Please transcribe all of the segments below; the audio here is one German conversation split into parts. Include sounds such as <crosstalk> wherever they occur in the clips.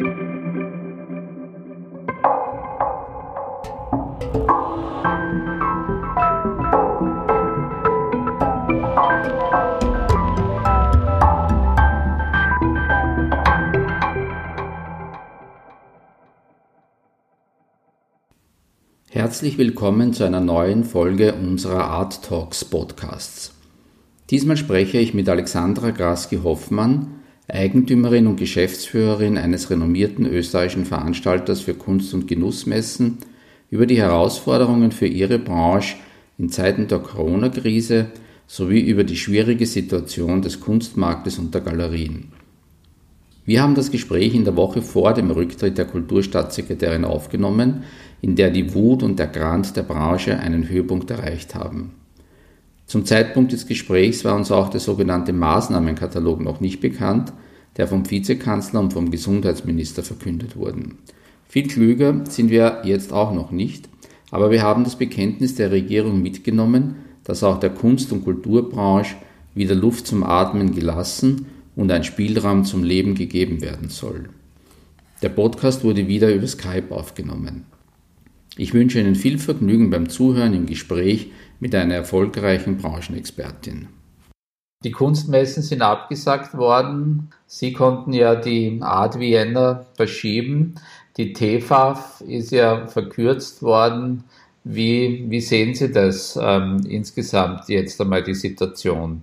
Herzlich willkommen zu einer neuen Folge unserer Art Talks Podcasts. Diesmal spreche ich mit Alexandra Graski-Hoffmann, Eigentümerin und Geschäftsführerin eines renommierten österreichischen Veranstalters für Kunst- und Genussmessen, über die Herausforderungen für ihre Branche in Zeiten der Corona-Krise sowie über die schwierige Situation des Kunstmarktes und der Galerien. Wir haben das Gespräch in der Woche vor dem Rücktritt der Kulturstaatssekretärin aufgenommen, in der die Wut und der Grant der Branche einen Höhepunkt erreicht haben. Zum Zeitpunkt des Gesprächs war uns auch der sogenannte Maßnahmenkatalog noch nicht bekannt, der vom Vizekanzler und vom Gesundheitsminister verkündet wurden. Viel klüger sind wir jetzt auch noch nicht, aber wir haben das Bekenntnis der Regierung mitgenommen, dass auch der Kunst- und Kulturbranche wieder Luft zum Atmen gelassen und ein Spielraum zum Leben gegeben werden soll. Der Podcast wurde wieder über Skype aufgenommen. Ich wünsche Ihnen viel Vergnügen beim Zuhören im Gespräch mit einer erfolgreichen Branchenexpertin. Die Kunstmessen sind abgesagt worden. Sie konnten ja die Art Vienna verschieben. Die TFAF ist ja verkürzt worden. Wie, wie sehen Sie das ähm, insgesamt jetzt einmal die Situation?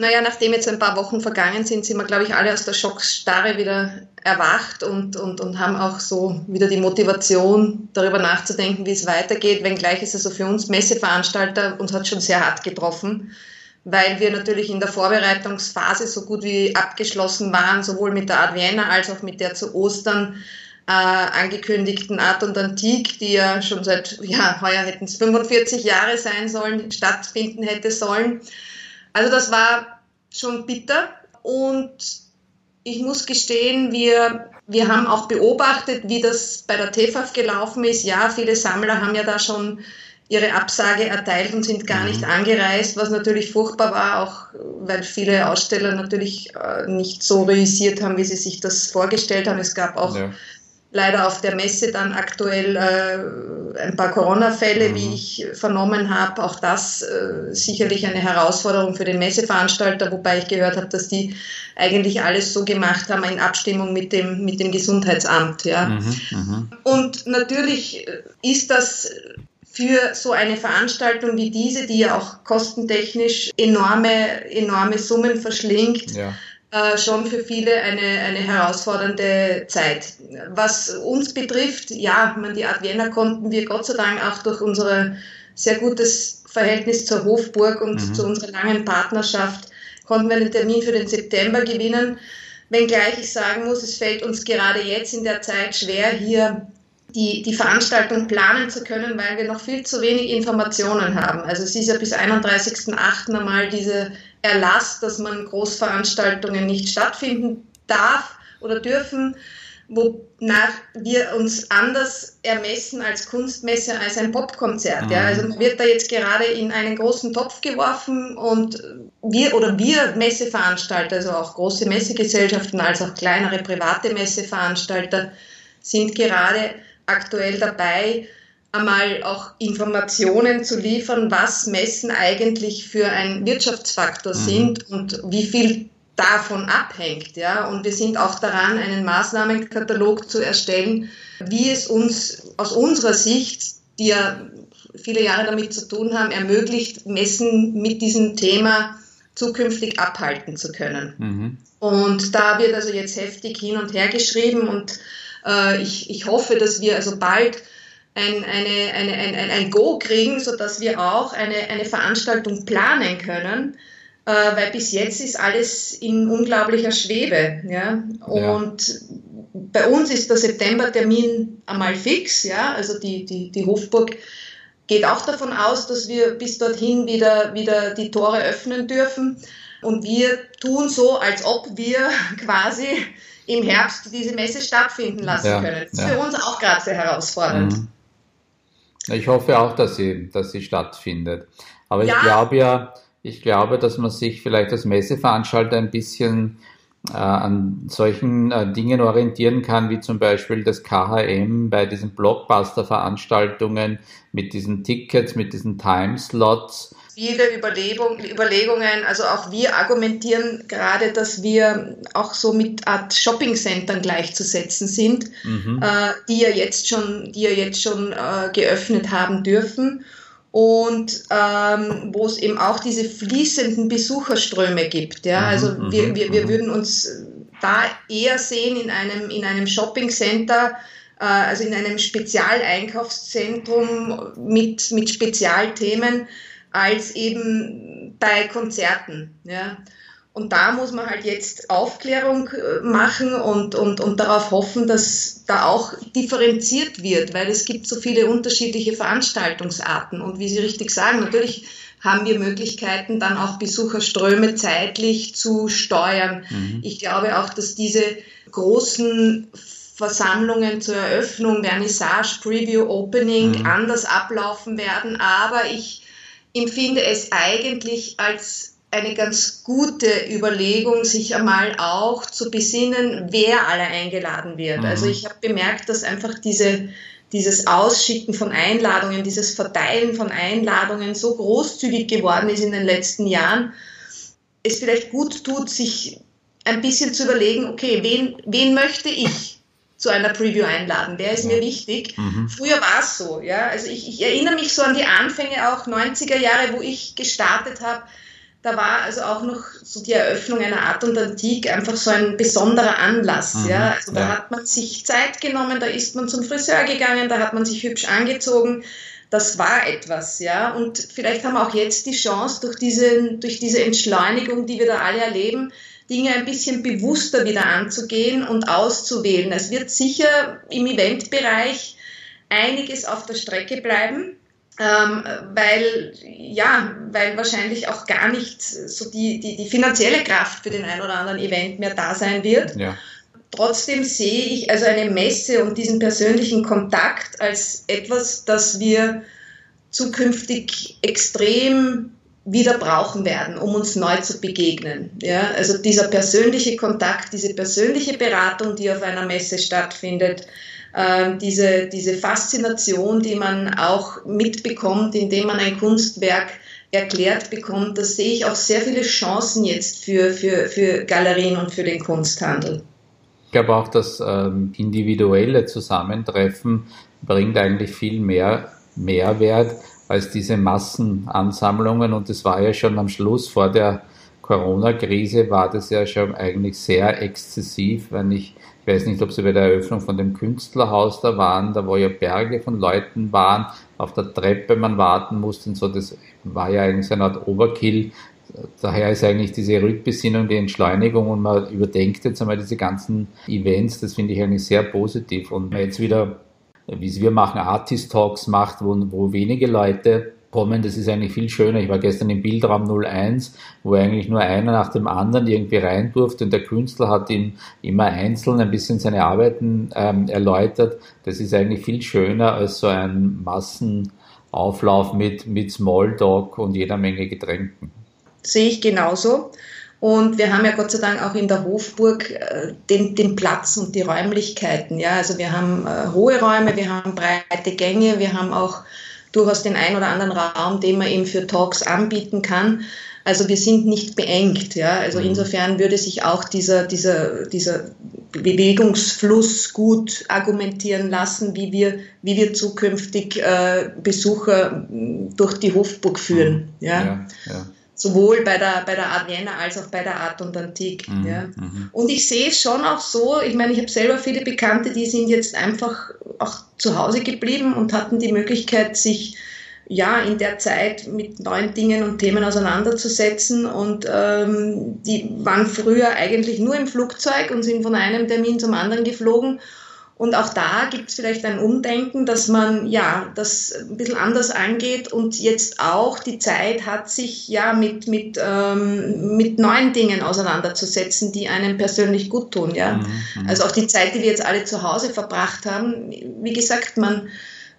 Naja, nachdem jetzt ein paar Wochen vergangen sind, sind wir, glaube ich, alle aus der Schockstarre wieder erwacht und, und, und haben auch so wieder die Motivation, darüber nachzudenken, wie es weitergeht. Wenngleich ist es also für uns Messeveranstalter, uns hat schon sehr hart getroffen, weil wir natürlich in der Vorbereitungsphase so gut wie abgeschlossen waren, sowohl mit der Art Vienna als auch mit der zu Ostern äh, angekündigten Art und Antik, die ja schon seit, ja, heuer hätten es 45 Jahre sein sollen, stattfinden hätte sollen. Also das war schon bitter und ich muss gestehen, wir, wir haben auch beobachtet, wie das bei der TFAF gelaufen ist. Ja, viele Sammler haben ja da schon ihre Absage erteilt und sind gar nicht mhm. angereist, was natürlich furchtbar war, auch weil viele Aussteller natürlich äh, nicht so realisiert haben, wie sie sich das vorgestellt haben. Es gab auch ja leider auf der Messe dann aktuell äh, ein paar Corona-Fälle, mhm. wie ich vernommen habe. Auch das äh, sicherlich eine Herausforderung für den Messeveranstalter, wobei ich gehört habe, dass die eigentlich alles so gemacht haben in Abstimmung mit dem, mit dem Gesundheitsamt. Ja. Mhm, mhm. Und natürlich ist das für so eine Veranstaltung wie diese, die ja auch kostentechnisch enorme, enorme Summen verschlingt, ja äh, schon für viele eine, eine herausfordernde Zeit. Was uns betrifft, ja, man, die Art Vienna konnten wir Gott sei Dank auch durch unser sehr gutes Verhältnis zur Hofburg und mhm. zu unserer langen Partnerschaft, konnten wir einen Termin für den September gewinnen. Wenngleich ich sagen muss, es fällt uns gerade jetzt in der Zeit schwer, hier die, die Veranstaltung planen zu können, weil wir noch viel zu wenig Informationen haben. Also es ist ja bis 31.08. einmal diese Erlass, dass man Großveranstaltungen nicht stattfinden darf oder dürfen, wonach wir uns anders ermessen als Kunstmesse als ein Popkonzert. Mhm. Ja. Also wird da jetzt gerade in einen großen Topf geworfen und wir oder wir Messeveranstalter, also auch große Messegesellschaften als auch kleinere private Messeveranstalter, sind gerade aktuell dabei, einmal auch Informationen zu liefern, was Messen eigentlich für ein Wirtschaftsfaktor mhm. sind und wie viel davon abhängt. Ja? Und wir sind auch daran, einen Maßnahmenkatalog zu erstellen, wie es uns aus unserer Sicht, die ja viele Jahre damit zu tun haben, ermöglicht, Messen mit diesem Thema zukünftig abhalten zu können. Mhm. Und da wird also jetzt heftig hin und her geschrieben und äh, ich, ich hoffe, dass wir also bald ein, eine, eine, ein, ein Go kriegen, sodass wir auch eine, eine Veranstaltung planen können, äh, weil bis jetzt ist alles in unglaublicher Schwebe. Ja? Und ja. bei uns ist der Septembertermin einmal fix, ja? also die, die, die Hofburg geht auch davon aus, dass wir bis dorthin wieder, wieder die Tore öffnen dürfen. Und wir tun so, als ob wir <laughs> quasi im Herbst diese Messe stattfinden lassen ja, können. Das ist ja. für uns auch gerade sehr herausfordernd. Mhm. Ich hoffe auch, dass sie, dass sie stattfindet. Aber ja. ich glaube ja, ich glaube, dass man sich vielleicht als Messeveranstalter ein bisschen äh, an solchen äh, Dingen orientieren kann, wie zum Beispiel das KHM bei diesen Blockbuster-Veranstaltungen mit diesen Tickets, mit diesen Timeslots. Viele Überlegung, Überlegungen, also auch wir argumentieren gerade, dass wir auch so mit Art Shopping-Centern gleichzusetzen sind, mhm. äh, die ja jetzt schon, die ja jetzt schon äh, geöffnet haben dürfen und ähm, wo es eben auch diese fließenden Besucherströme gibt. Ja? Mhm, also mhm, wir, wir, wir mhm. würden uns da eher sehen in einem, in einem Shopping-Center, äh, also in einem Spezialeinkaufszentrum mit, mit Spezialthemen, als eben bei Konzerten. Ja? Und da muss man halt jetzt Aufklärung äh, machen und, und, und darauf hoffen, dass da auch differenziert wird, weil es gibt so viele unterschiedliche Veranstaltungsarten. Und wie Sie richtig sagen, natürlich haben wir Möglichkeiten, dann auch Besucherströme zeitlich zu steuern. Mhm. Ich glaube auch, dass diese großen Versammlungen zur Eröffnung, Vernissage, Preview, Opening mhm. anders ablaufen werden. Aber ich empfinde es eigentlich als eine ganz gute Überlegung, sich einmal auch zu besinnen, wer alle eingeladen wird. Also mhm. Also ich habe bemerkt, dass einfach diese, dieses Ausschicken von Einladungen, dieses Verteilen von Einladungen so großzügig geworden ist in den letzten Jahren, es vielleicht gut tut, sich ein bisschen zu überlegen, okay, wen, wen möchte ich zu einer Preview einladen? Wer ist mir wichtig? Mhm. Früher war es so, ja. Also ich, ich erinnere mich so an die Anfänge auch 90er Jahre, wo ich gestartet habe da war also auch noch so die Eröffnung einer Art und Antik einfach so ein besonderer Anlass. Mhm, ja? Also da ja. hat man sich Zeit genommen, da ist man zum Friseur gegangen, da hat man sich hübsch angezogen. Das war etwas, ja. Und vielleicht haben wir auch jetzt die Chance, durch diese, durch diese Entschleunigung, die wir da alle erleben, Dinge ein bisschen bewusster wieder anzugehen und auszuwählen. Es wird sicher im Eventbereich einiges auf der Strecke bleiben ähm, weil ja, weil wahrscheinlich auch gar nicht so die, die, die finanzielle Kraft für den ein oder anderen Event mehr da sein wird. Ja. Trotzdem sehe ich also eine Messe und diesen persönlichen Kontakt als etwas, das wir zukünftig extrem wieder brauchen werden, um uns neu zu begegnen. Ja, also dieser persönliche Kontakt, diese persönliche Beratung, die auf einer Messe stattfindet, ähm, diese, diese Faszination, die man auch mitbekommt, indem man ein Kunstwerk erklärt bekommt, da sehe ich auch sehr viele Chancen jetzt für, für, für Galerien und für den Kunsthandel. Ich glaube auch, das ähm, individuelle Zusammentreffen bringt eigentlich viel mehr Mehrwert als diese Massenansammlungen. Und das war ja schon am Schluss vor der Corona-Krise, war das ja schon eigentlich sehr exzessiv, wenn ich ich weiß nicht, ob Sie bei der Eröffnung von dem Künstlerhaus da waren, da wo ja Berge von Leuten waren, auf der Treppe man warten musste und so, das war ja eigentlich so eine Art Overkill. Daher ist eigentlich diese Rückbesinnung, die Entschleunigung und man überdenkt jetzt einmal diese ganzen Events, das finde ich eigentlich sehr positiv. Und jetzt wieder, wie es wir machen, Artist Talks macht, wo, wo wenige Leute kommen, das ist eigentlich viel schöner. Ich war gestern im Bildraum 01, wo eigentlich nur einer nach dem anderen irgendwie rein durfte und der Künstler hat ihm immer einzeln ein bisschen seine Arbeiten ähm, erläutert. Das ist eigentlich viel schöner als so ein Massenauflauf mit, mit Smalltalk und jeder Menge Getränken. Sehe ich genauso. Und wir haben ja Gott sei Dank auch in der Hofburg äh, den, den Platz und die Räumlichkeiten. Ja, also wir haben äh, hohe Räume, wir haben breite Gänge, wir haben auch durchaus den ein oder anderen Raum, den man eben für Talks anbieten kann. Also wir sind nicht beengt. Ja? Also mhm. insofern würde sich auch dieser, dieser, dieser Bewegungsfluss gut argumentieren lassen, wie wir, wie wir zukünftig äh, Besucher durch die Hofburg führen. Mhm. Ja? ja, ja sowohl bei der, bei der Art Vienna als auch bei der Art und Antik. Mhm, ja. Mhm. Und ich sehe es schon auch so, ich meine, ich habe selber viele Bekannte, die sind jetzt einfach auch zu Hause geblieben und hatten die Möglichkeit, sich ja in der Zeit mit neuen Dingen und Themen auseinanderzusetzen. Und ähm, die waren früher eigentlich nur im Flugzeug und sind von einem Termin zum anderen geflogen und auch da gibt es vielleicht ein Umdenken, dass man ja das ein bisschen anders angeht und jetzt auch die Zeit hat, sich ja mit, mit, ähm, mit neuen Dingen auseinanderzusetzen, die einem persönlich gut tun. Ja? Mhm, mhm. also auch die Zeit, die wir jetzt alle zu Hause verbracht haben, wie gesagt, man,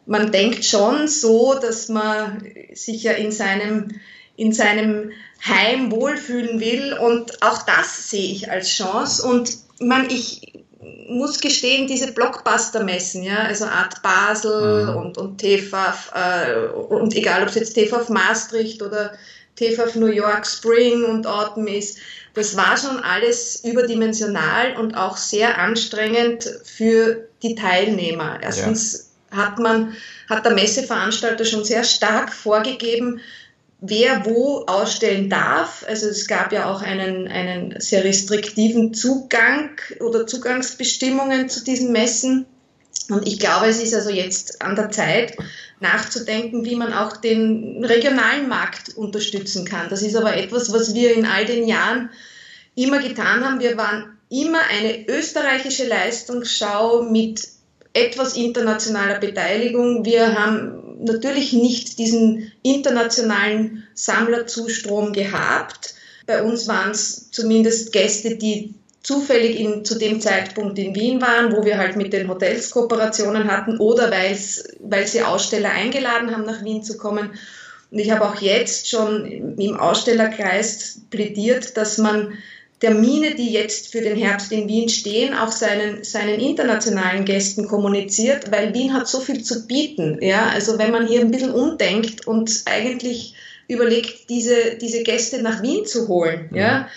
man denkt schon so, dass man sich ja in seinem in seinem Heim wohlfühlen will. Und auch das sehe ich als Chance. Und man, ich muss gestehen, diese Blockbuster-Messen, ja, also Art Basel mhm. und, und TFAF, äh, und egal ob es jetzt TFAF Maastricht oder TFAF New York Spring und Autumn ist, das war schon alles überdimensional und auch sehr anstrengend für die Teilnehmer. Erstens ja. hat man, hat der Messeveranstalter schon sehr stark vorgegeben, wer wo ausstellen darf. Also es gab ja auch einen, einen sehr restriktiven Zugang oder Zugangsbestimmungen zu diesen Messen. Und ich glaube, es ist also jetzt an der Zeit, nachzudenken, wie man auch den regionalen Markt unterstützen kann. Das ist aber etwas, was wir in all den Jahren immer getan haben. Wir waren immer eine österreichische Leistungsschau mit etwas internationaler Beteiligung. Wir haben natürlich nicht diesen internationalen Sammlerzustrom gehabt. Bei uns waren es zumindest Gäste, die zufällig in, zu dem Zeitpunkt in Wien waren, wo wir halt mit den Hotels Kooperationen hatten oder weil sie Aussteller eingeladen haben, nach Wien zu kommen. Und ich habe auch jetzt schon im Ausstellerkreis plädiert, dass man Termine, die jetzt für den Herbst in Wien stehen, auch seinen, seinen internationalen Gästen kommuniziert, weil Wien hat so viel zu bieten. Ja? Also wenn man hier ein bisschen umdenkt und eigentlich überlegt, diese, diese Gäste nach Wien zu holen, ja,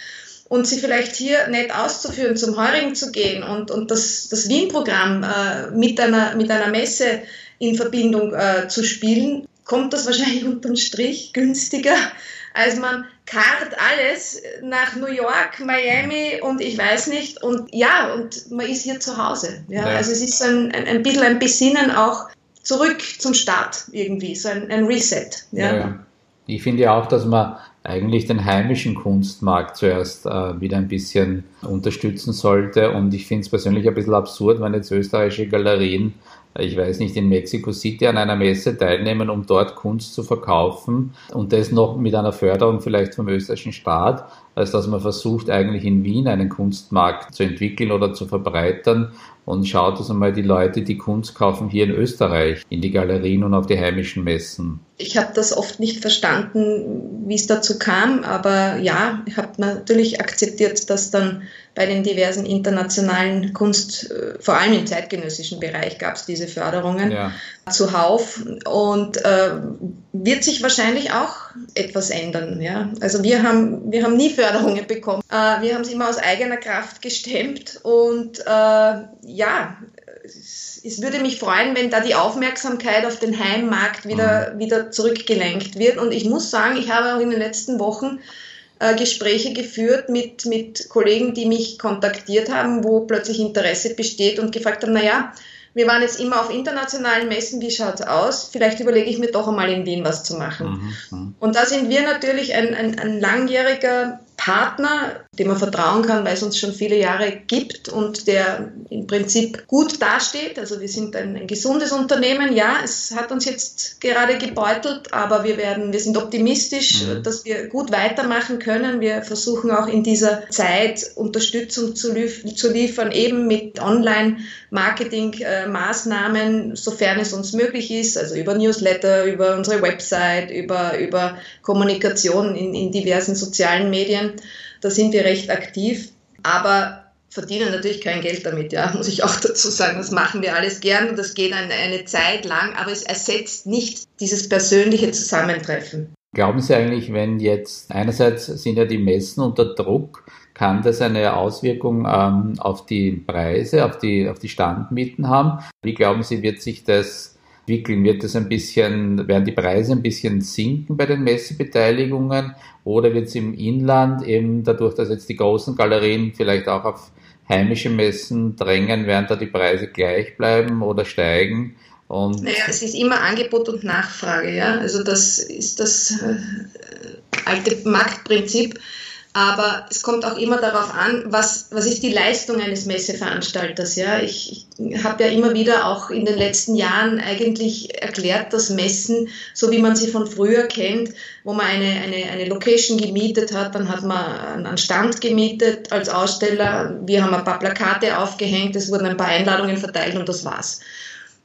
und sie vielleicht hier nett auszuführen, zum Heurigen zu gehen und, und das, das Wien-Programm äh, mit, einer, mit einer Messe in Verbindung äh, zu spielen, kommt das wahrscheinlich <laughs> unterm Strich günstiger, als man kart alles nach New York, Miami und ich weiß nicht. Und ja, und man ist hier zu Hause. Ja? ja. Also es ist ein, ein, ein bisschen ein Besinnen auch zurück zum Start irgendwie, so ein, ein Reset. Ja? ja. Ich finde ja auch, dass man eigentlich den heimischen Kunstmarkt zuerst äh, wieder ein bisschen unterstützen sollte. Und ich finde es persönlich ein bisschen absurd, wenn jetzt österreichische Galerien ich weiß nicht, in Mexico City an einer Messe teilnehmen, um dort Kunst zu verkaufen und das noch mit einer Förderung vielleicht vom österreichischen Staat, als dass man versucht, eigentlich in Wien einen Kunstmarkt zu entwickeln oder zu verbreitern und schaut es einmal die Leute, die Kunst kaufen hier in Österreich, in die Galerien und auf die heimischen Messen. Ich habe das oft nicht verstanden, wie es dazu kam, aber ja, ich habe natürlich akzeptiert, dass dann bei den diversen internationalen Kunst, äh, vor allem im zeitgenössischen Bereich gab es diese Förderungen ja. zuhauf und äh, wird sich wahrscheinlich auch etwas ändern. Ja? Also wir haben, wir haben nie Förderungen bekommen. Äh, wir haben es immer aus eigener Kraft gestemmt und äh, ja, es, würde mich freuen, wenn da die Aufmerksamkeit auf den Heimmarkt wieder, mhm. wieder zurückgelenkt wird. Und ich muss sagen, ich habe auch in den letzten Wochen äh, Gespräche geführt mit, mit Kollegen, die mich kontaktiert haben, wo plötzlich Interesse besteht und gefragt haben, naja, wir waren jetzt immer auf internationalen Messen, wie schaut es aus? Vielleicht überlege ich mir doch einmal in Wien was zu machen. Mhm. mhm. Und da sind wir natürlich ein, ein, ein langjähriger Partner, dem man vertrauen kann, weil es uns schon viele Jahre gibt und der im Prinzip gut dasteht. Also wir sind ein, ein, gesundes Unternehmen. Ja, es hat uns jetzt gerade gebeutelt, aber wir werden, wir sind optimistisch, mhm. dass wir gut weitermachen können. Wir versuchen auch in dieser Zeit Unterstützung zu, lief zu liefern, eben mit Online-Marketing-Maßnahmen, sofern es uns möglich ist, also über Newsletter, über unsere Website, über, über Kommunikation in, in diversen sozialen Medien. Da sind wir recht aktiv, aber verdienen natürlich kein Geld damit, ja, muss ich auch dazu sagen. Das machen wir alles gern und das geht eine, eine Zeit lang, aber es ersetzt nicht dieses persönliche Zusammentreffen. Glauben Sie eigentlich, wenn jetzt einerseits sind ja die Messen unter Druck, kann das eine Auswirkung ähm, auf die Preise, auf die, auf die Standmieten haben? Wie glauben Sie, wird sich das entwickeln? Wird es ein bisschen, werden die Preise ein bisschen sinken bei den Messebeteiligungen oder wird es im Inland eben dadurch, dass jetzt die großen Galerien vielleicht auch auf heimische Messen drängen, werden da die Preise gleich bleiben oder steigen? Und naja, es ist immer Angebot und Nachfrage, ja. Also das ist das äh, alte Marktprinzip. Aber es kommt auch immer darauf an, was, was ist die Leistung eines Messeveranstalters. Ja? Ich, ich habe ja immer wieder auch in den letzten Jahren eigentlich erklärt, dass Messen, so wie man sie von früher kennt, wo man eine, eine, eine Location gemietet hat, dann hat man einen Stand gemietet als Aussteller, wir haben ein paar Plakate aufgehängt, es wurden ein paar Einladungen verteilt und das war's.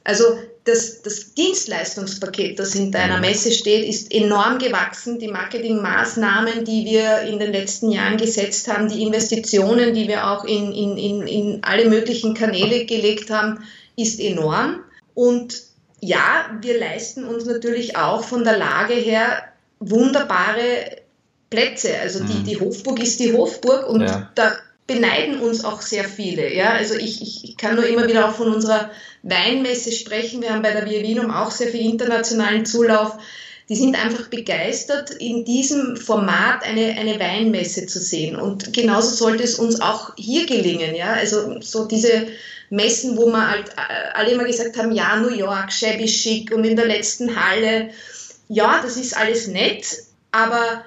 Also das, das Dienstleistungspaket, das hinter einer mhm. Messe steht, ist enorm gewachsen. Die Marketingmaßnahmen, die wir in den letzten Jahren gesetzt haben, die Investitionen, die wir auch in, in, in, in alle möglichen Kanäle gelegt haben, ist enorm. Und ja, wir leisten uns natürlich auch von der Lage her wunderbare Plätze. Also die, mhm. die Hofburg ist die Hofburg und ja. da beneiden uns auch sehr viele. Ja? Also ich, ich, kann nur immer wieder auch von unserer Weinmesse sprechen. Wir haben bei der Via auch sehr viel internationalen Zulauf. Die sind einfach begeistert, in diesem Format eine, eine Weinmesse zu sehen. Und genauso sollte es uns auch hier gelingen. Ja? Also so diese Messen, wo wir halt äh, alle immer gesagt haben, ja, New York, shabby chic und in der letzten Halle. Ja, das ist alles nett, aber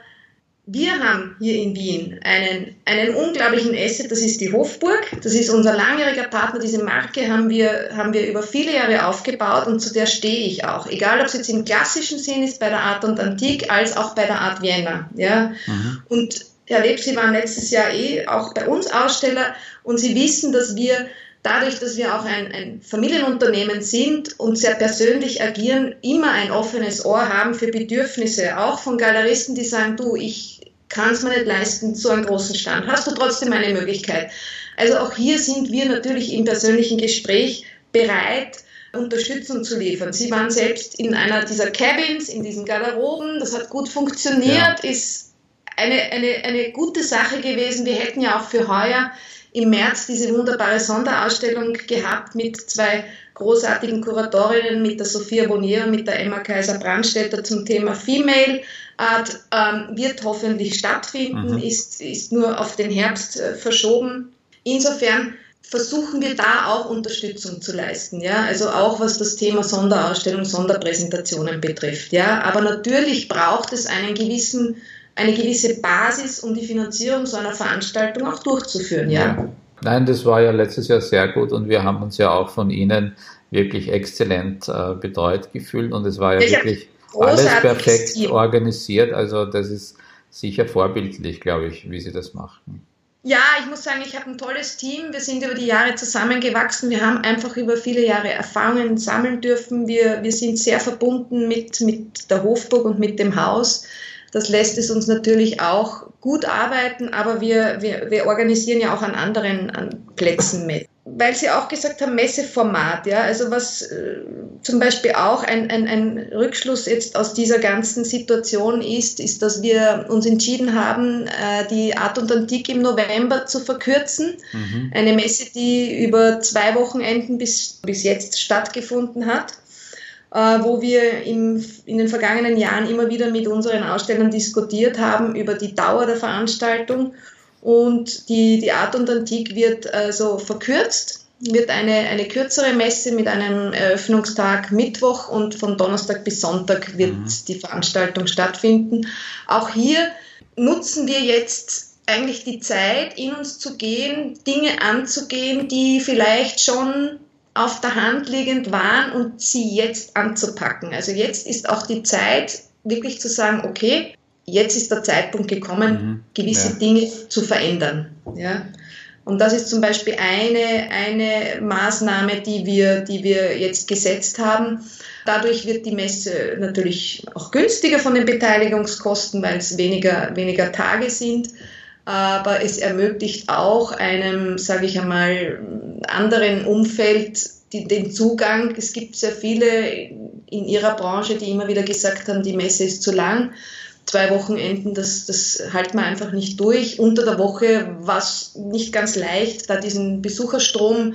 wir haben hier in Wien einen, einen unglaublichen Asset, das ist die Hofburg. Das ist unser langjähriger Partner. Diese Marke haben wir, haben wir über viele Jahre aufgebaut und zu der stehe ich auch. Egal, ob es jetzt im klassischen Sinn ist bei der Art und Antik, als auch bei der Art Vienna. Ja? Mhm. Und Herr Leb, Sie waren letztes Jahr eh auch bei uns Aussteller und Sie wissen, dass wir dadurch, dass wir auch ein, ein, Familienunternehmen sind und sehr persönlich agieren, immer ein offenes Ohr haben für Bedürfnisse, auch von Galeristen, die sagen, du, ich kann es mir nicht leisten, so einen großen Stand. Hast du trotzdem eine Möglichkeit? Also auch hier sind wir natürlich im persönlichen Gespräch bereit, Unterstützung zu liefern. Sie waren selbst in einer dieser Cabins, in diesen Garderoben, das hat gut funktioniert, ja. ist eine, eine, eine gute Sache gewesen. Wir hätten ja auch für heuer im März diese wunderbare Sonderausstellung gehabt mit zwei großartigen Kuratorinnen, mit der Sophia Bonier und mit der Emma Kaiser-Brandstätter zum Thema Female Art, ähm, wird hoffentlich stattfinden, mhm. ist, ist nur auf den Herbst äh, verschoben. Insofern versuchen wir da auch Unterstützung zu leisten, ja, also auch was das Thema Sonderausstellung, Sonderpräsentationen betrifft, ja, aber natürlich braucht es einen gewissen eine gewisse Basis, um die Finanzierung so einer Veranstaltung auch durchzuführen. Ja. Nein, das war ja letztes Jahr sehr gut und wir haben uns ja auch von Ihnen wirklich exzellent äh, betreut gefühlt und es war ja ich wirklich alles perfekt Team. organisiert. Also das ist sicher vorbildlich, glaube ich, wie Sie das machen. Ja, ich muss sagen, ich habe ein tolles Team. Wir sind über die Jahre zusammengewachsen. Wir haben einfach über viele Jahre Erfahrungen sammeln dürfen. Wir, wir sind sehr verbunden mit, mit der Hofburg und mit dem Haus. Das lässt es uns natürlich auch gut arbeiten, aber wir, wir, wir organisieren ja auch an anderen an Plätzen mit. Weil Sie auch gesagt haben, Messeformat, ja, also was äh, zum Beispiel auch ein, ein, ein Rückschluss jetzt aus dieser ganzen Situation ist, ist, dass wir uns entschieden haben, äh, die Art und Antik im November zu verkürzen. Mhm. Eine Messe, die über zwei Wochenenden bis, bis jetzt stattgefunden hat. Äh, wo wir im, in den vergangenen Jahren immer wieder mit unseren Ausstellern diskutiert haben über die Dauer der Veranstaltung. Und die, die Art und Antik wird also verkürzt, wird eine, eine kürzere Messe mit einem Eröffnungstag Mittwoch und von Donnerstag bis Sonntag wird mhm. die Veranstaltung stattfinden. Auch hier nutzen wir jetzt eigentlich die Zeit, in uns zu gehen, Dinge anzugehen, die vielleicht schon auf der Hand liegend waren und sie jetzt anzupacken. Also jetzt ist auch die Zeit, wirklich zu sagen, okay, jetzt ist der Zeitpunkt gekommen, mhm. gewisse ja. Dinge zu verändern. Ja? Und das ist zum Beispiel eine, eine Maßnahme, die wir, die wir jetzt gesetzt haben. Dadurch wird die Messe natürlich auch günstiger von den Beteiligungskosten, weil es weniger, weniger Tage sind aber es ermöglicht auch einem, sage ich einmal, anderen Umfeld die, den Zugang. Es gibt sehr viele in ihrer Branche, die immer wieder gesagt haben, die Messe ist zu lang. Zwei Wochenenden, das, das halten wir einfach nicht durch. Unter der Woche war es nicht ganz leicht, da diesen Besucherstrom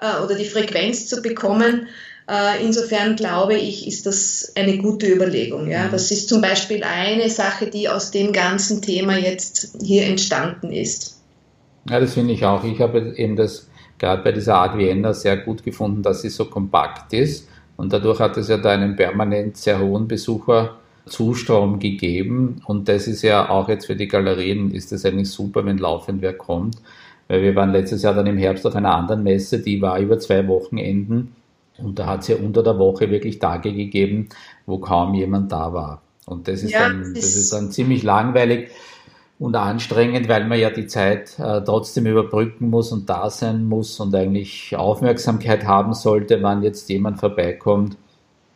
äh, oder die Frequenz zu bekommen. Äh, insofern glaube ich, ist das eine gute Überlegung. Ja? Mhm. Das ist zum Beispiel eine Sache, die aus dem ganzen Thema jetzt hier entstanden ist. Ja, das finde ich auch. Ich habe eben das gerade bei dieser Art Vienna sehr gut gefunden, dass sie so kompakt ist. Und dadurch hat es ja da einen permanent sehr hohen Besucherzustrom gegeben. Und das ist ja auch jetzt für die Galerien, ist das eigentlich super, wenn laufend wer kommt. Weil wir waren letztes Jahr dann im Herbst auf einer anderen Messe, die war über zwei Wochenenden. Und da hat es ja unter der Woche wirklich Tage gegeben, wo kaum jemand da war. Und das ist, ja, dann, das ist dann ziemlich langweilig. und anstrengend, weil man ja die Zeit äh, trotzdem überbrücken muss und da sein muss und eigentlich Aufmerksamkeit haben sollte, wann jetzt jemand vorbeikommt.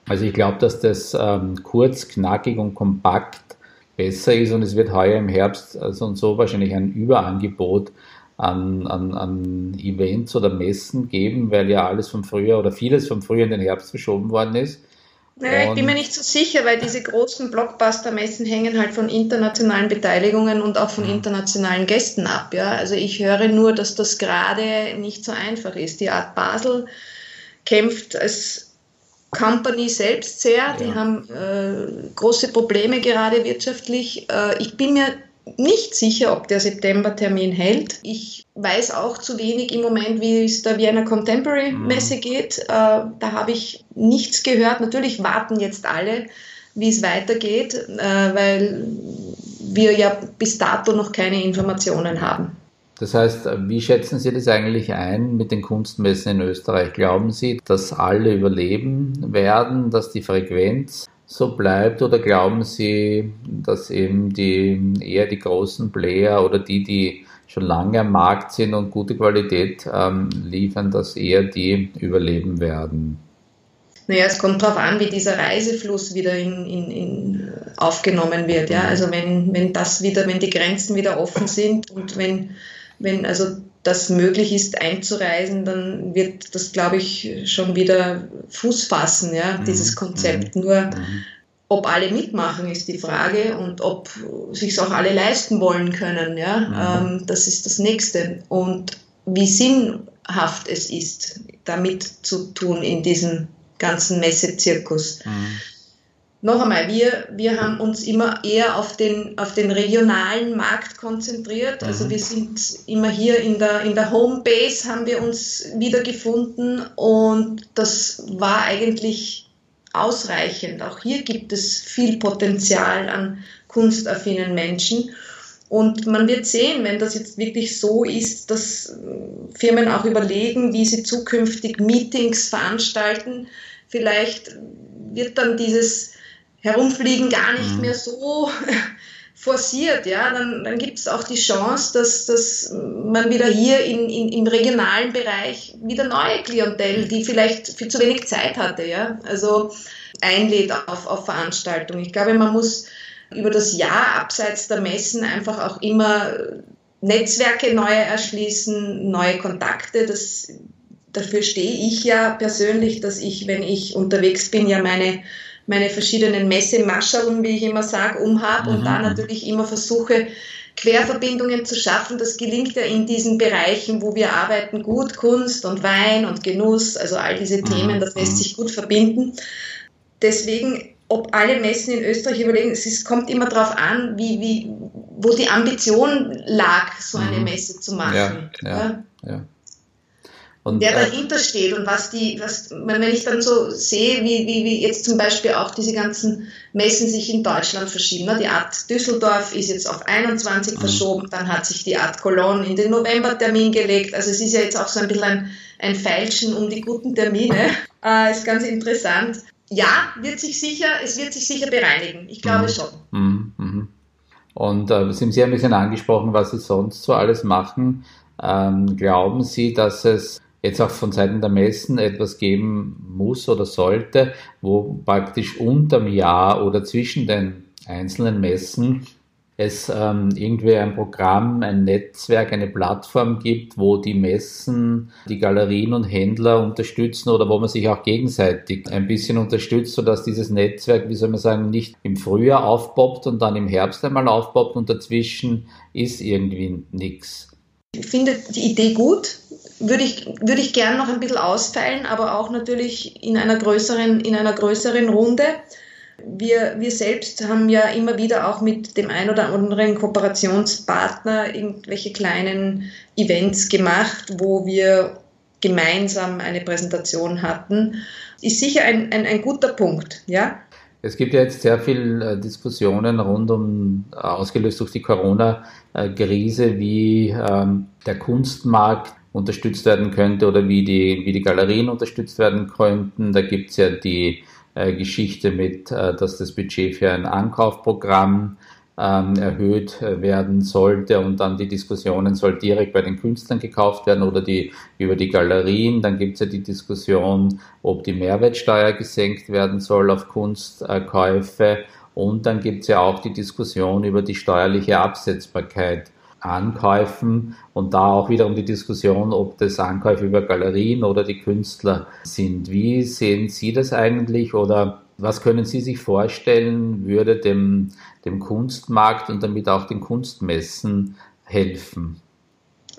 Also ich glaube, dass das ähm, kurz, knackig und kompakt besser ist und es wird heuer im Herbst also und so wahrscheinlich ein Überangebot an, an, an Events oder Messen geben, weil ja alles vom Frühjahr oder vieles vom Frühjahr in den Herbst verschoben worden ist. Naja, ich bin mir nicht so sicher, weil diese großen Blockbuster-Messen hängen halt von internationalen Beteiligungen und auch von mhm. internationalen Gästen ab. Ja? Also ich höre nur, dass das gerade nicht so einfach ist. Die Art Basel kämpft als Company selbst sehr. Ja. Die haben äh, große Probleme gerade wirtschaftlich. Äh, ich bin mir nicht sicher, ob der September-Termin hält. Ich weiß auch zu wenig im Moment, wie es der Vienna Contemporary mhm. Messe geht. Äh, da habe ich nichts gehört. Natürlich warten jetzt alle, wie es weitergeht, äh, weil wir ja bis dato noch keine Informationen haben. Das heißt, wie schätzen Sie das eigentlich ein mit den Kunstmessen in Österreich? Glauben Sie, dass alle überleben werden, dass die Frequenz so bleibt oder glauben Sie, dass eben die eher die großen Player oder die, die schon lange am Markt sind und gute Qualität ähm, liefern, dass eher die überleben werden? Naja, es kommt darauf an, wie dieser Reisefluss wieder in, in, in aufgenommen wird. Ja? Also wenn, wenn das wieder, wenn die Grenzen wieder offen sind und wenn, wenn also das möglich ist einzureisen, dann wird das, glaube ich, schon wieder Fuß fassen, ja, mhm. dieses Konzept. Mhm. Nur mhm. ob alle mitmachen, ist die Frage und ob sich auch alle leisten wollen können, ja, mhm. ähm, das ist das Nächste. Und wie sinnhaft es ist, damit zu tun in diesem ganzen Messezirkus. Mhm noch einmal, wir, wir haben uns immer eher auf den, auf den regionalen Markt konzentriert. Also mhm. wir sind immer hier in der, in der Homebase haben wir uns wiedergefunden und das war eigentlich ausreichend. Auch hier gibt es viel Potenzial an kunstaffinen Menschen. Und man wird sehen, wenn das jetzt wirklich so ist, dass Firmen auch überlegen, wie sie zukünftig Meetings veranstalten, vielleicht wird dann dieses Herumfliegen gar nicht mhm. mehr so <laughs> forciert, ja, dann, dann gibt es auch die Chance, dass, dass man wieder hier in, in, im regionalen Bereich wieder neue Klientel, die vielleicht viel zu wenig Zeit hatte, ja, also einlädt auf, auf Veranstaltungen. Ich glaube, man muss über das Jahr abseits der Messen einfach auch immer Netzwerke neu erschließen, neue Kontakte. Das, dafür stehe ich ja persönlich, dass ich, wenn ich unterwegs bin, ja meine meine verschiedenen Messemascherln, wie ich immer sage, umhabe mhm. und da natürlich immer versuche, Querverbindungen zu schaffen. Das gelingt ja in diesen Bereichen, wo wir arbeiten, gut. Kunst und Wein und Genuss, also all diese mhm. Themen, das lässt mhm. sich gut verbinden. Deswegen, ob alle Messen in Österreich überlegen, es ist, kommt immer darauf an, wie, wie, wo die Ambition lag, so eine mhm. Messe zu machen. Ja, ja, ja. Und, äh, dahinter steht und was die, was, wenn ich dann so sehe, wie, wie, wie jetzt zum Beispiel auch diese ganzen Messen sich in Deutschland verschieben. Ne? Die Art Düsseldorf ist jetzt auf 21 mhm. verschoben, dann hat sich die Art Cologne in den Novembertermin gelegt. Also es ist ja jetzt auch so ein bisschen ein, ein Feilschen um die guten Termine. <laughs> Äh, ist ganz interessant. Ja, wird sich sicher, es wird sich sicher bereinigen. Ich glaube mhm. schon. Mhm. mhm. Und äh, Sie haben Sie ein bisschen angesprochen, was Sie sonst so alles machen. Ähm, glauben Sie, dass es jetzt auch von Seiten der Messen etwas geben muss oder sollte, wo praktisch unterm Jahr oder zwischen den einzelnen Messen es ähm, irgendwie ein Programm, ein Netzwerk, eine Plattform gibt, wo die Messen, die Galerien und Händler unterstützen oder wo man sich auch gegenseitig ein bisschen unterstützt, sodass dieses Netzwerk, wie soll man sagen, nicht im Frühjahr aufpoppt und dann im Herbst einmal aufpoppt und dazwischen ist irgendwie nichts. Ich finde die Idee gut, würde ich, würde ich gern noch ein bisschen ausfeilen, aber auch natürlich in einer größeren, in einer größeren Runde. Wir, wir selbst haben ja immer wieder auch mit dem ein oder anderen Kooperationspartner irgendwelche kleinen Events gemacht, wo wir gemeinsam eine Präsentation hatten. Ist sicher ein, ein, ein guter Punkt, ja. Es gibt ja jetzt sehr viele äh, Diskussionen rund um, äh, ausgelöst durch die Corona-Krise, wie ähm, der Kunstmarkt unterstützt werden könnte oder wie die, wie die Galerien unterstützt werden könnten. Da gibt es ja die äh, Geschichte mit, äh, dass das Budget für ein Ankaufprogramm erhöht werden sollte und dann die Diskussionen soll direkt bei den Künstlern gekauft werden oder die über die Galerien. Dann gibt es ja die Diskussion, ob die Mehrwertsteuer gesenkt werden soll auf Kunstkäufe. Und dann gibt es ja auch die Diskussion über die steuerliche Absetzbarkeit Ankäufen und da auch wiederum die Diskussion, ob das Ankäufe über Galerien oder die Künstler sind. Wie sehen Sie das eigentlich oder was können Sie sich vorstellen, würde dem, dem Kunstmarkt und damit auch den Kunstmessen helfen?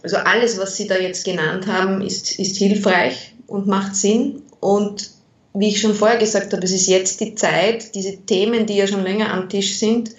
Also alles, was Sie da jetzt genannt haben, ist, ist hilfreich und macht Sinn. Und wie ich schon vorher gesagt habe, es ist jetzt die Zeit, diese Themen, die ja schon länger am Tisch sind,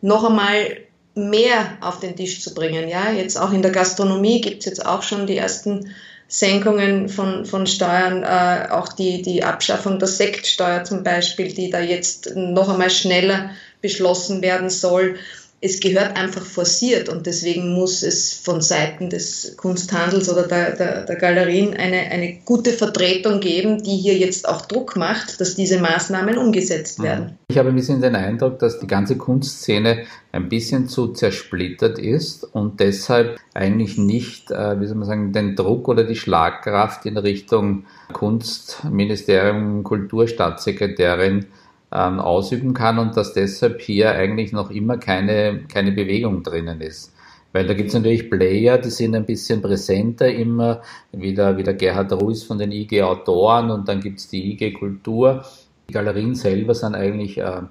noch einmal mehr auf den Tisch zu bringen. Ja, jetzt auch in der Gastronomie gibt es jetzt auch schon die ersten Senkungen von, von Steuern, äh, auch die, die Abschaffung der Sektsteuer zum Beispiel, die da jetzt noch einmal schneller beschlossen werden soll es gehört einfach forciert und deswegen muss es von Seiten des Kunsthandels oder der, der, der, Galerien eine, eine gute Vertretung geben, die hier jetzt auch Druck macht, dass diese Maßnahmen umgesetzt mhm. werden. Ich habe ein bisschen den Eindruck, dass die ganze Kunstszene ein bisschen zu zersplittert ist und deshalb eigentlich nicht, äh, wie soll man sagen, den Druck oder die Schlagkraft in Richtung Kunstministerium, Kulturstaatssekretärin ähm, ausüben kann und dass deshalb hier eigentlich noch immer keine, keine Bewegung drinnen ist. Weil da gibt es natürlich Player, die sind ein bisschen präsenter immer, wie der, wie der Gerhard Ruiz von den IG Autoren und dann gibt es die IG Kultur. Die Galerien selber sind eigentlich äh,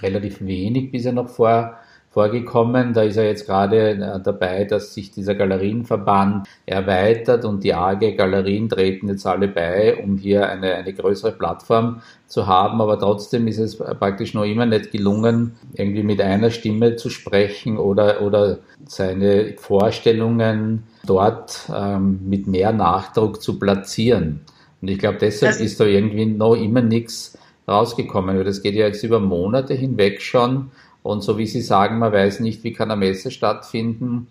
relativ wenig bisher noch vor, vorgekommen. Da ist er jetzt gerade äh, dabei, dass sich dieser Galerienverband erweitert und die AG Galerien treten jetzt alle bei, um hier eine, eine größere Plattform zu haben. Aber trotzdem ist es praktisch noch immer nicht gelungen, irgendwie mit einer Stimme zu sprechen oder, oder seine Vorstellungen dort ähm, mit mehr Nachdruck zu platzieren. Und ich glaube, deshalb also, ist da irgendwie noch immer nichts rausgekommen. Das geht ja jetzt über Monate hinweg schon und so wie Sie sagen, man weiß nicht, wie kann eine Messe stattfinden.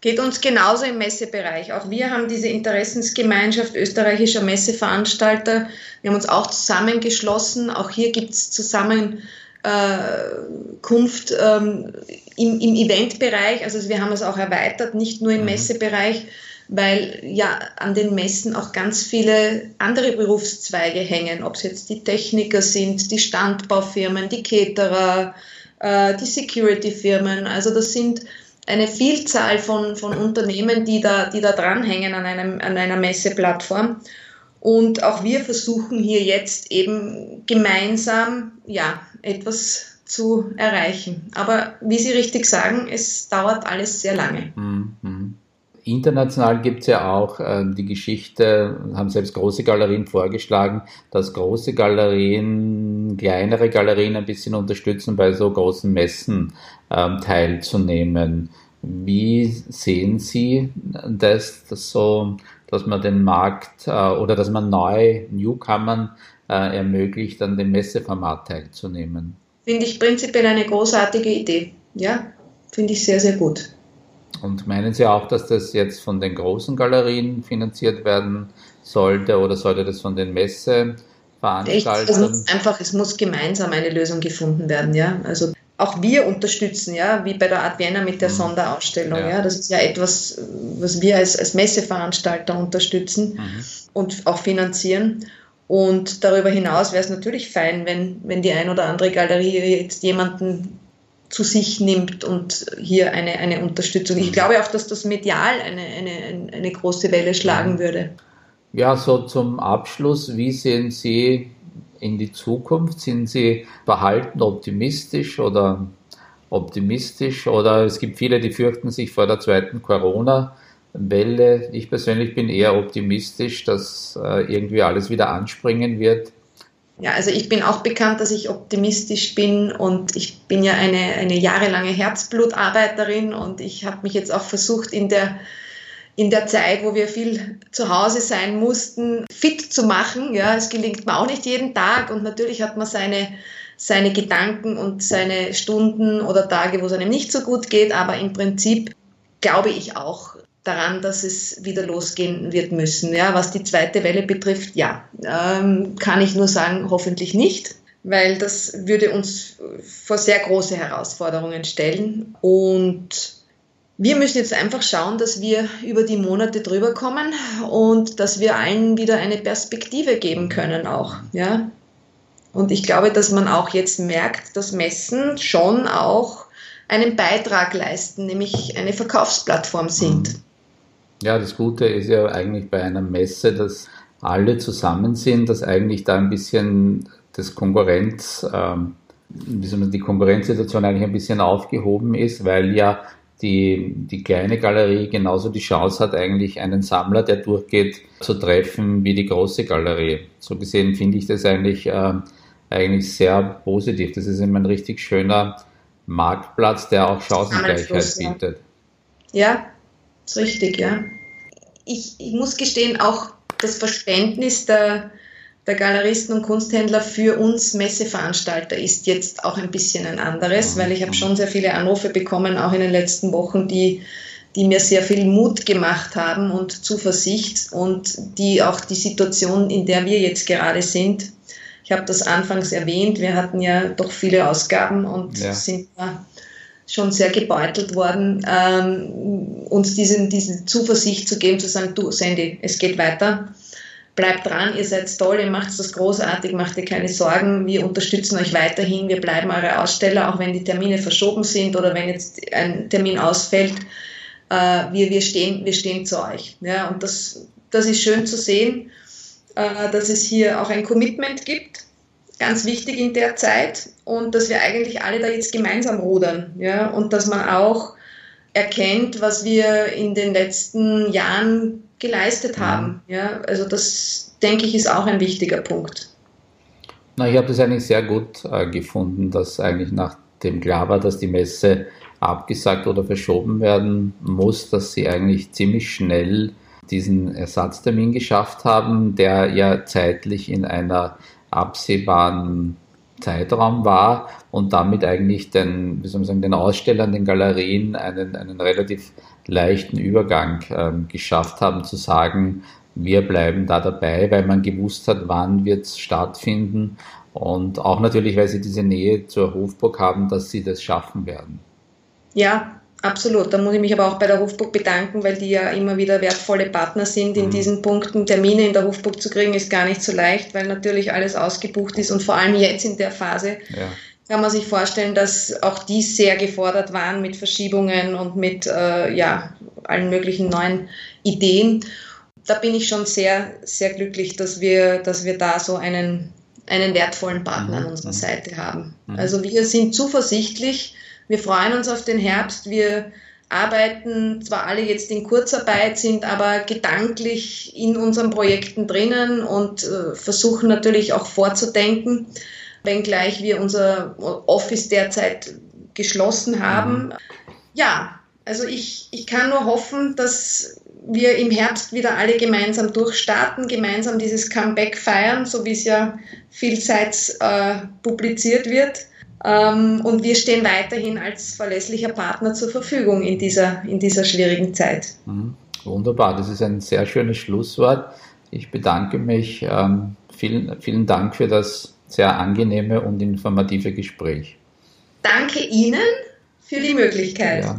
Geht uns genauso im Messebereich. Auch wir haben diese Interessensgemeinschaft österreichischer Messeveranstalter. Wir haben uns auch zusammengeschlossen. Auch hier gibt es Zusammenkunft ähm, im, im Eventbereich. Also wir haben es auch erweitert, nicht nur im mhm. Messebereich, weil ja an den Messen auch ganz viele andere Berufszweige hängen, ob es jetzt die Techniker sind, die Standbaufirmen, die Caterer, äh, die Security-Firmen. Also das sind eine Vielzahl von, von Unternehmen, die da, die da dranhängen an, einem, an einer Messeplattform. Und auch wir versuchen hier jetzt eben gemeinsam ja, etwas zu erreichen. Aber wie Sie richtig sagen, es dauert alles sehr lange. Mhm. International gibt es ja auch äh, die Geschichte, haben selbst große Galerien vorgeschlagen, dass große Galerien kleinere Galerien ein bisschen unterstützen, bei so großen Messen ähm, teilzunehmen. Wie sehen Sie das, das so, dass man den Markt äh, oder dass man neu Newcomern äh, ermöglicht, an dem Messeformat teilzunehmen? Finde ich prinzipiell eine großartige Idee. Ja, finde ich sehr, sehr gut. Und meinen Sie auch, dass das jetzt von den großen Galerien finanziert werden sollte oder sollte das von den Messeveranstaltern? Es muss einfach, es muss gemeinsam eine Lösung gefunden werden, ja. Also auch wir unterstützen, ja, wie bei der Art Vienna mit der mhm. Sonderausstellung, ja. ja. Das ist ja etwas, was wir als, als Messeveranstalter unterstützen mhm. und auch finanzieren. Und darüber hinaus wäre es natürlich fein, wenn, wenn die ein oder andere Galerie jetzt jemanden zu sich nimmt und hier eine, eine Unterstützung. Ich glaube auch, dass das medial eine, eine, eine große Welle schlagen würde. Ja, so zum Abschluss, wie sehen Sie in die Zukunft? Sind Sie verhalten optimistisch oder optimistisch? Oder es gibt viele, die fürchten sich vor der zweiten Corona-Welle. Ich persönlich bin eher optimistisch, dass äh, irgendwie alles wieder anspringen wird. Ja, also ich bin auch bekannt, dass ich optimistisch bin und ich bin ja eine, eine jahrelange Herzblutarbeiterin und ich habe mich jetzt auch versucht, in der, in der Zeit, wo wir viel zu Hause sein mussten, fit zu machen. Ja, es gelingt mir auch nicht jeden Tag und natürlich hat man seine, seine Gedanken und seine Stunden oder Tage, wo es einem nicht so gut geht, aber im Prinzip glaube ich auch, daran, dass es wieder losgehen wird müssen. Ja, was die zweite Welle betrifft, ja, ähm, kann ich nur sagen, hoffentlich nicht. weil das würde uns vor sehr große Herausforderungen stellen. Und wir müssen jetzt einfach schauen, dass wir über die Monate drüber kommen und dass wir allen wieder eine Perspektive geben können auch. Ja? Und ich glaube, dass man auch jetzt merkt, dass Messen schon auch einen Beitrag leisten, nämlich eine Verkaufsplattform sind. Ja, das Gute ist ja eigentlich bei einer Messe, dass alle zusammen sind, dass eigentlich da ein bisschen das Konkurrenz, ähm, die Konkurrenzsituation eigentlich ein bisschen aufgehoben ist, weil ja die, die kleine Galerie genauso die Chance hat, eigentlich einen Sammler, der durchgeht, zu treffen wie die große Galerie. So gesehen finde ich das eigentlich, äh, eigentlich sehr positiv. Das ist immer ein richtig schöner Marktplatz, der auch Chancengleichheit bietet. Ja, ist richtig, ja. Ich, ich muss gestehen, auch das Verständnis der, der Galeristen und Kunsthändler für uns Messeveranstalter ist jetzt auch ein bisschen ein anderes, weil ich habe schon sehr viele Anrufe bekommen, auch in den letzten Wochen, die, die mir sehr viel Mut gemacht haben und Zuversicht und die auch die Situation, in der wir jetzt gerade sind, ich habe das anfangs erwähnt, wir hatten ja doch viele Ausgaben und ja. sind da schon sehr gebeutelt worden, ähm, uns diesen, diese Zuversicht zu geben, zu sagen, du Sandy, es geht weiter. Bleibt dran, ihr seid toll, ihr macht das großartig, macht ihr keine Sorgen, wir unterstützen euch weiterhin, wir bleiben eure Aussteller, auch wenn die Termine verschoben sind oder wenn jetzt ein Termin ausfällt, äh, wir, wir, stehen, wir stehen zu euch. Ja, und das, das ist schön zu sehen, äh, dass es hier auch ein Commitment gibt, ganz wichtig in der Zeit und dass wir eigentlich alle da jetzt gemeinsam rudern ja, und dass man auch erkennt, was wir in den letzten Jahren geleistet haben. Ja, also das denke ich ist auch ein wichtiger Punkt. Na, ich habe das eigentlich sehr gut äh, gefunden, dass eigentlich nachdem klar war, dass die Messe abgesagt oder verschoben werden muss, dass sie eigentlich ziemlich schnell diesen Ersatztermin geschafft haben, der ja zeitlich in einer absehbaren Zeitraum war und damit eigentlich den, wie soll man sagen, den Ausstellern, den Galerien einen, einen relativ leichten Übergang ähm, geschafft haben, zu sagen, wir bleiben da dabei, weil man gewusst hat, wann wird es stattfinden und auch natürlich, weil sie diese Nähe zur Hofburg haben, dass sie das schaffen werden. Ja, Absolut, da muss ich mich aber auch bei der Hofburg bedanken, weil die ja immer wieder wertvolle Partner sind in mhm. diesen Punkten. Termine in der Hofburg zu kriegen ist gar nicht so leicht, weil natürlich alles ausgebucht ist und vor allem jetzt in der Phase ja. kann man sich vorstellen, dass auch die sehr gefordert waren mit Verschiebungen und mit äh, ja, allen möglichen neuen Ideen. Da bin ich schon sehr, sehr glücklich, dass wir, dass wir da so einen, einen wertvollen Partner mhm. an unserer Seite haben. Mhm. Also wir sind zuversichtlich, wir freuen uns auf den Herbst. Wir arbeiten zwar alle jetzt in Kurzarbeit, sind aber gedanklich in unseren Projekten drinnen und äh, versuchen natürlich auch vorzudenken, wenngleich wir unser Office derzeit geschlossen haben. Mhm. Ja, also ich, ich kann nur hoffen, dass wir im Herbst wieder alle gemeinsam durchstarten, gemeinsam dieses Comeback feiern, so wie es ja vielseits äh, publiziert wird. Ähm, und wir stehen weiterhin als verlässlicher Partner zur Verfügung in dieser, in dieser schwierigen Zeit. Mhm. Wunderbar, das ist ein sehr schönes Schlusswort. Ich bedanke mich. Ähm, vielen, vielen Dank für das sehr angenehme und informative Gespräch. Danke Ihnen für die Möglichkeit. Ja.